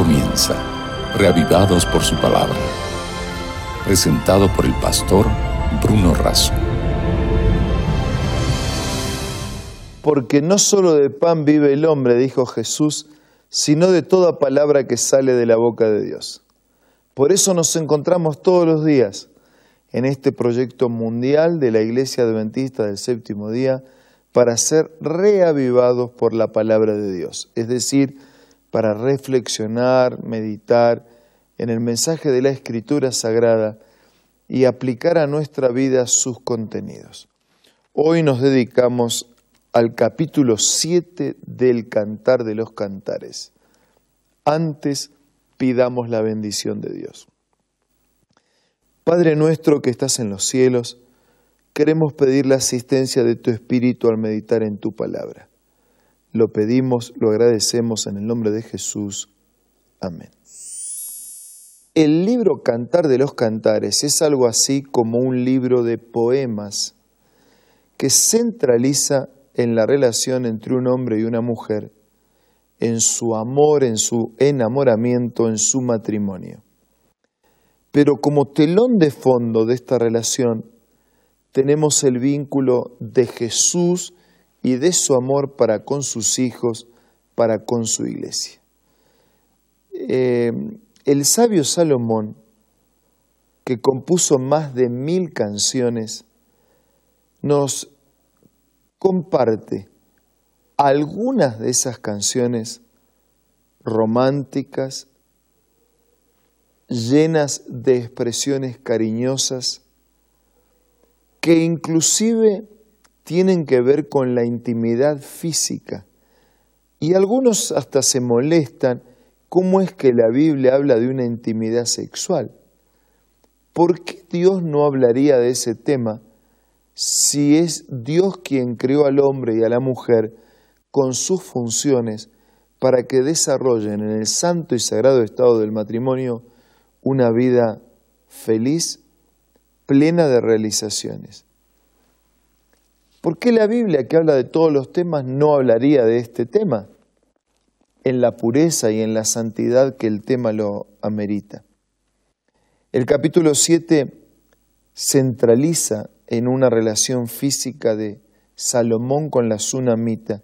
comienza, reavivados por su palabra. Presentado por el pastor Bruno Razo. Porque no solo de pan vive el hombre, dijo Jesús, sino de toda palabra que sale de la boca de Dios. Por eso nos encontramos todos los días en este proyecto mundial de la Iglesia Adventista del Séptimo Día para ser reavivados por la palabra de Dios, es decir, para reflexionar, meditar en el mensaje de la Escritura Sagrada y aplicar a nuestra vida sus contenidos. Hoy nos dedicamos al capítulo 7 del Cantar de los Cantares. Antes pidamos la bendición de Dios. Padre nuestro que estás en los cielos, queremos pedir la asistencia de tu Espíritu al meditar en tu palabra. Lo pedimos, lo agradecemos en el nombre de Jesús. Amén. El libro Cantar de los Cantares es algo así como un libro de poemas que centraliza en la relación entre un hombre y una mujer, en su amor, en su enamoramiento, en su matrimonio. Pero como telón de fondo de esta relación tenemos el vínculo de Jesús y de su amor para con sus hijos, para con su iglesia. Eh, el sabio Salomón, que compuso más de mil canciones, nos comparte algunas de esas canciones románticas, llenas de expresiones cariñosas, que inclusive tienen que ver con la intimidad física. Y algunos hasta se molestan cómo es que la Biblia habla de una intimidad sexual. ¿Por qué Dios no hablaría de ese tema si es Dios quien creó al hombre y a la mujer con sus funciones para que desarrollen en el santo y sagrado estado del matrimonio una vida feliz, plena de realizaciones? ¿Por qué la Biblia, que habla de todos los temas, no hablaría de este tema en la pureza y en la santidad que el tema lo amerita? El capítulo 7 centraliza en una relación física de Salomón con la tsunamita.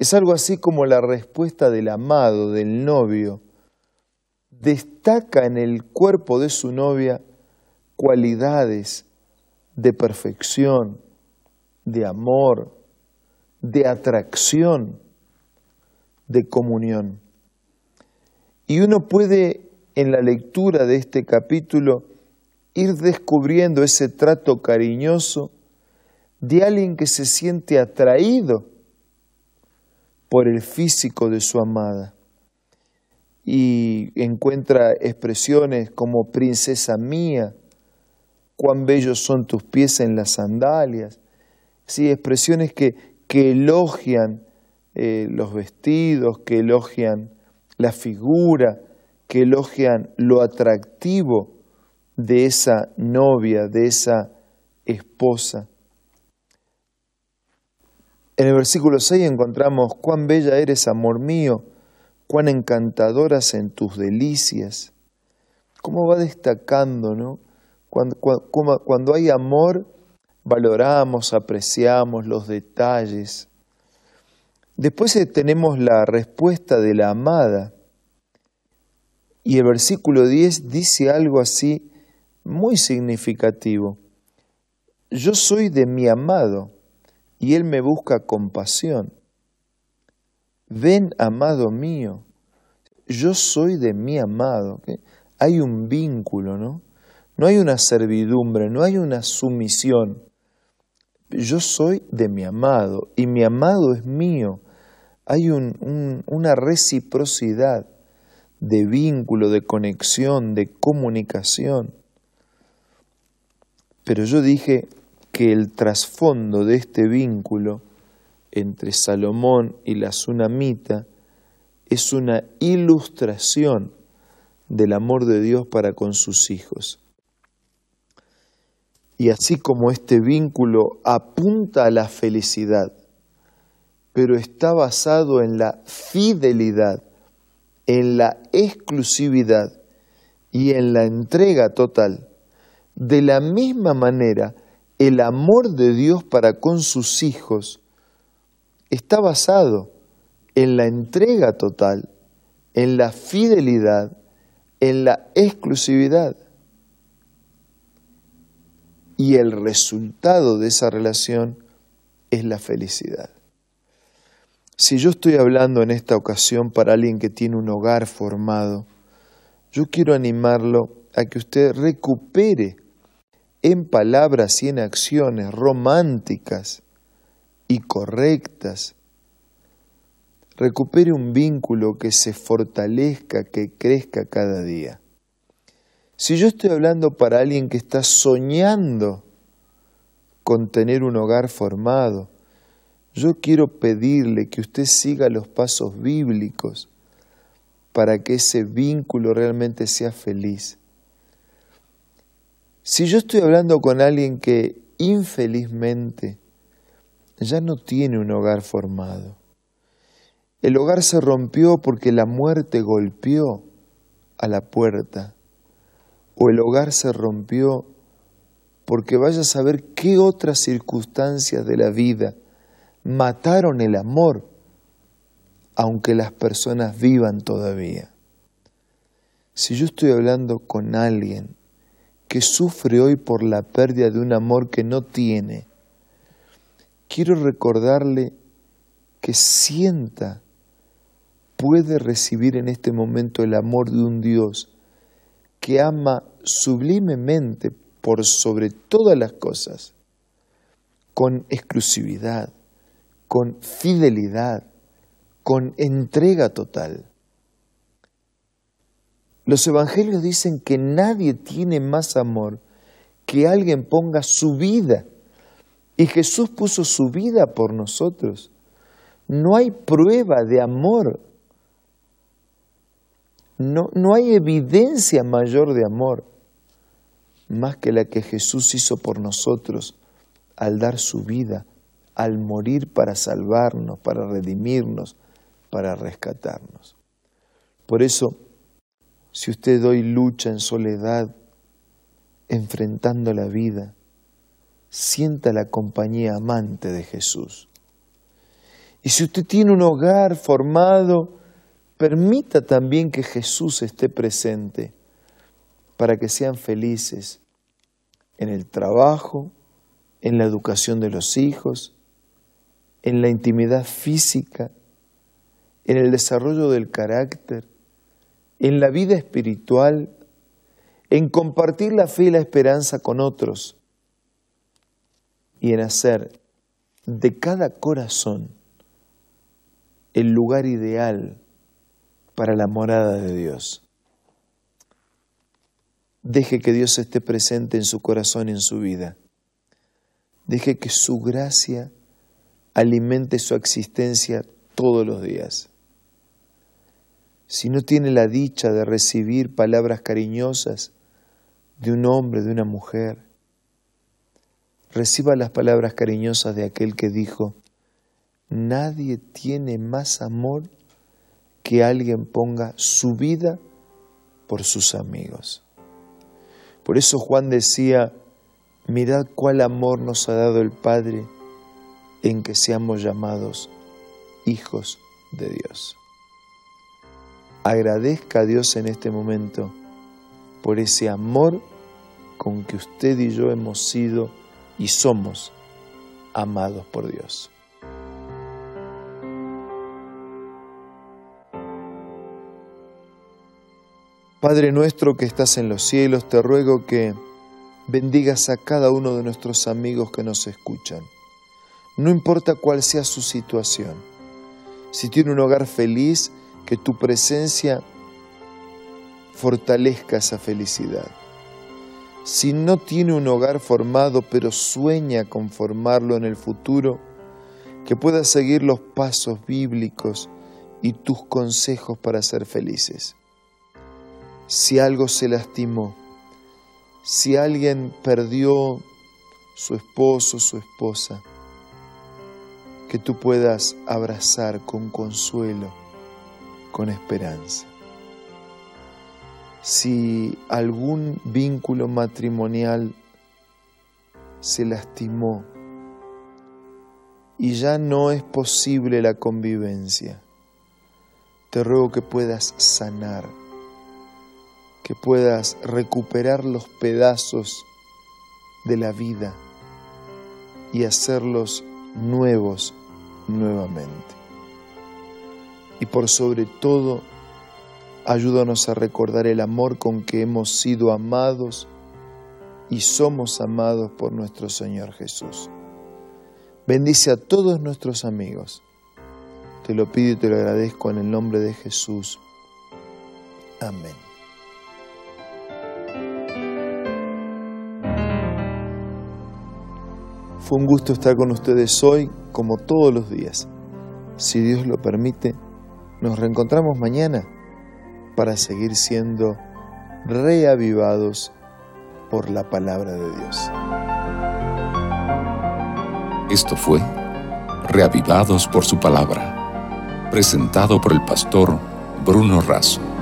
Es algo así como la respuesta del amado, del novio. Destaca en el cuerpo de su novia cualidades de perfección, de amor, de atracción, de comunión. Y uno puede en la lectura de este capítulo ir descubriendo ese trato cariñoso de alguien que se siente atraído por el físico de su amada y encuentra expresiones como princesa mía, cuán bellos son tus pies en las sandalias, ¿sí? expresiones que, que elogian eh, los vestidos, que elogian la figura, que elogian lo atractivo de esa novia, de esa esposa. En el versículo 6 encontramos, cuán bella eres, amor mío, cuán encantadoras en tus delicias. ¿Cómo va destacando, no? Cuando, cuando, cuando hay amor, valoramos, apreciamos los detalles. Después eh, tenemos la respuesta de la amada. Y el versículo 10 dice algo así muy significativo. Yo soy de mi amado y él me busca compasión. Ven, amado mío, yo soy de mi amado. Hay un vínculo, ¿no? No hay una servidumbre, no hay una sumisión yo soy de mi amado y mi amado es mío. Hay una reciprocidad de vínculo, de conexión, de comunicación. Pero yo dije que el trasfondo de este vínculo entre Salomón y la tsunamita es una ilustración del amor de Dios para con sus hijos. Y así como este vínculo apunta a la felicidad, pero está basado en la fidelidad en la exclusividad y en la entrega total, de la misma manera el amor de Dios para con sus hijos está basado en la entrega total, en la fidelidad, en la exclusividad. Y el resultado de esa relación es la felicidad. Si yo estoy hablando en esta ocasión para alguien que tiene un hogar formado, yo quiero animarlo a que usted recupere en palabras y en acciones románticas y correctas, recupere un vínculo que se fortalezca, que crezca cada día. Si yo estoy hablando para alguien que está soñando con tener un hogar formado, yo quiero pedirle que usted siga los pasos bíblicos para que ese vínculo realmente sea feliz. Si yo estoy hablando con alguien que infelizmente ya no tiene un hogar formado, el hogar se rompió porque la muerte golpeó a la puerta, o el hogar se rompió porque vaya a saber qué otras circunstancias de la vida mataron el amor, aunque las personas vivan todavía. Si yo estoy hablando con alguien que sufre hoy por la pérdida de un amor que no tiene, quiero recordarle que sienta, puede recibir en este momento el amor de un Dios que ama sublimemente por sobre todas las cosas, con exclusividad, con fidelidad, con entrega total. Los evangelios dicen que nadie tiene más amor que alguien ponga su vida. Y Jesús puso su vida por nosotros. No hay prueba de amor. No, no hay evidencia mayor de amor más que la que Jesús hizo por nosotros al dar su vida al morir para salvarnos, para redimirnos, para rescatarnos. Por eso, si usted hoy lucha en soledad, enfrentando la vida, sienta la compañía amante de Jesús. Y si usted tiene un hogar formado, permita también que Jesús esté presente para que sean felices en el trabajo, en la educación de los hijos, en la intimidad física, en el desarrollo del carácter, en la vida espiritual, en compartir la fe y la esperanza con otros y en hacer de cada corazón el lugar ideal para la morada de Dios. Deje que Dios esté presente en su corazón y en su vida. Deje que su gracia alimente su existencia todos los días. Si no tiene la dicha de recibir palabras cariñosas de un hombre, de una mujer, reciba las palabras cariñosas de aquel que dijo, nadie tiene más amor que alguien ponga su vida por sus amigos. Por eso Juan decía, mirad cuál amor nos ha dado el Padre en que seamos llamados hijos de Dios. Agradezca a Dios en este momento por ese amor con que usted y yo hemos sido y somos amados por Dios. Padre nuestro que estás en los cielos, te ruego que bendigas a cada uno de nuestros amigos que nos escuchan no importa cuál sea su situación. Si tiene un hogar feliz, que tu presencia fortalezca esa felicidad. Si no tiene un hogar formado, pero sueña con formarlo en el futuro, que pueda seguir los pasos bíblicos y tus consejos para ser felices. Si algo se lastimó, si alguien perdió su esposo, su esposa, que tú puedas abrazar con consuelo, con esperanza. si algún vínculo matrimonial se lastimó y ya no es posible la convivencia, te ruego que puedas sanar, que puedas recuperar los pedazos de la vida y hacerlos nuevos nuevamente. Y por sobre todo, ayúdanos a recordar el amor con que hemos sido amados y somos amados por nuestro Señor Jesús. Bendice a todos nuestros amigos. Te lo pido y te lo agradezco en el nombre de Jesús. Amén. Fue un gusto estar con ustedes hoy, como todos los días. Si Dios lo permite, nos reencontramos mañana para seguir siendo reavivados por la palabra de Dios. Esto fue Reavivados por su palabra, presentado por el pastor Bruno Razo.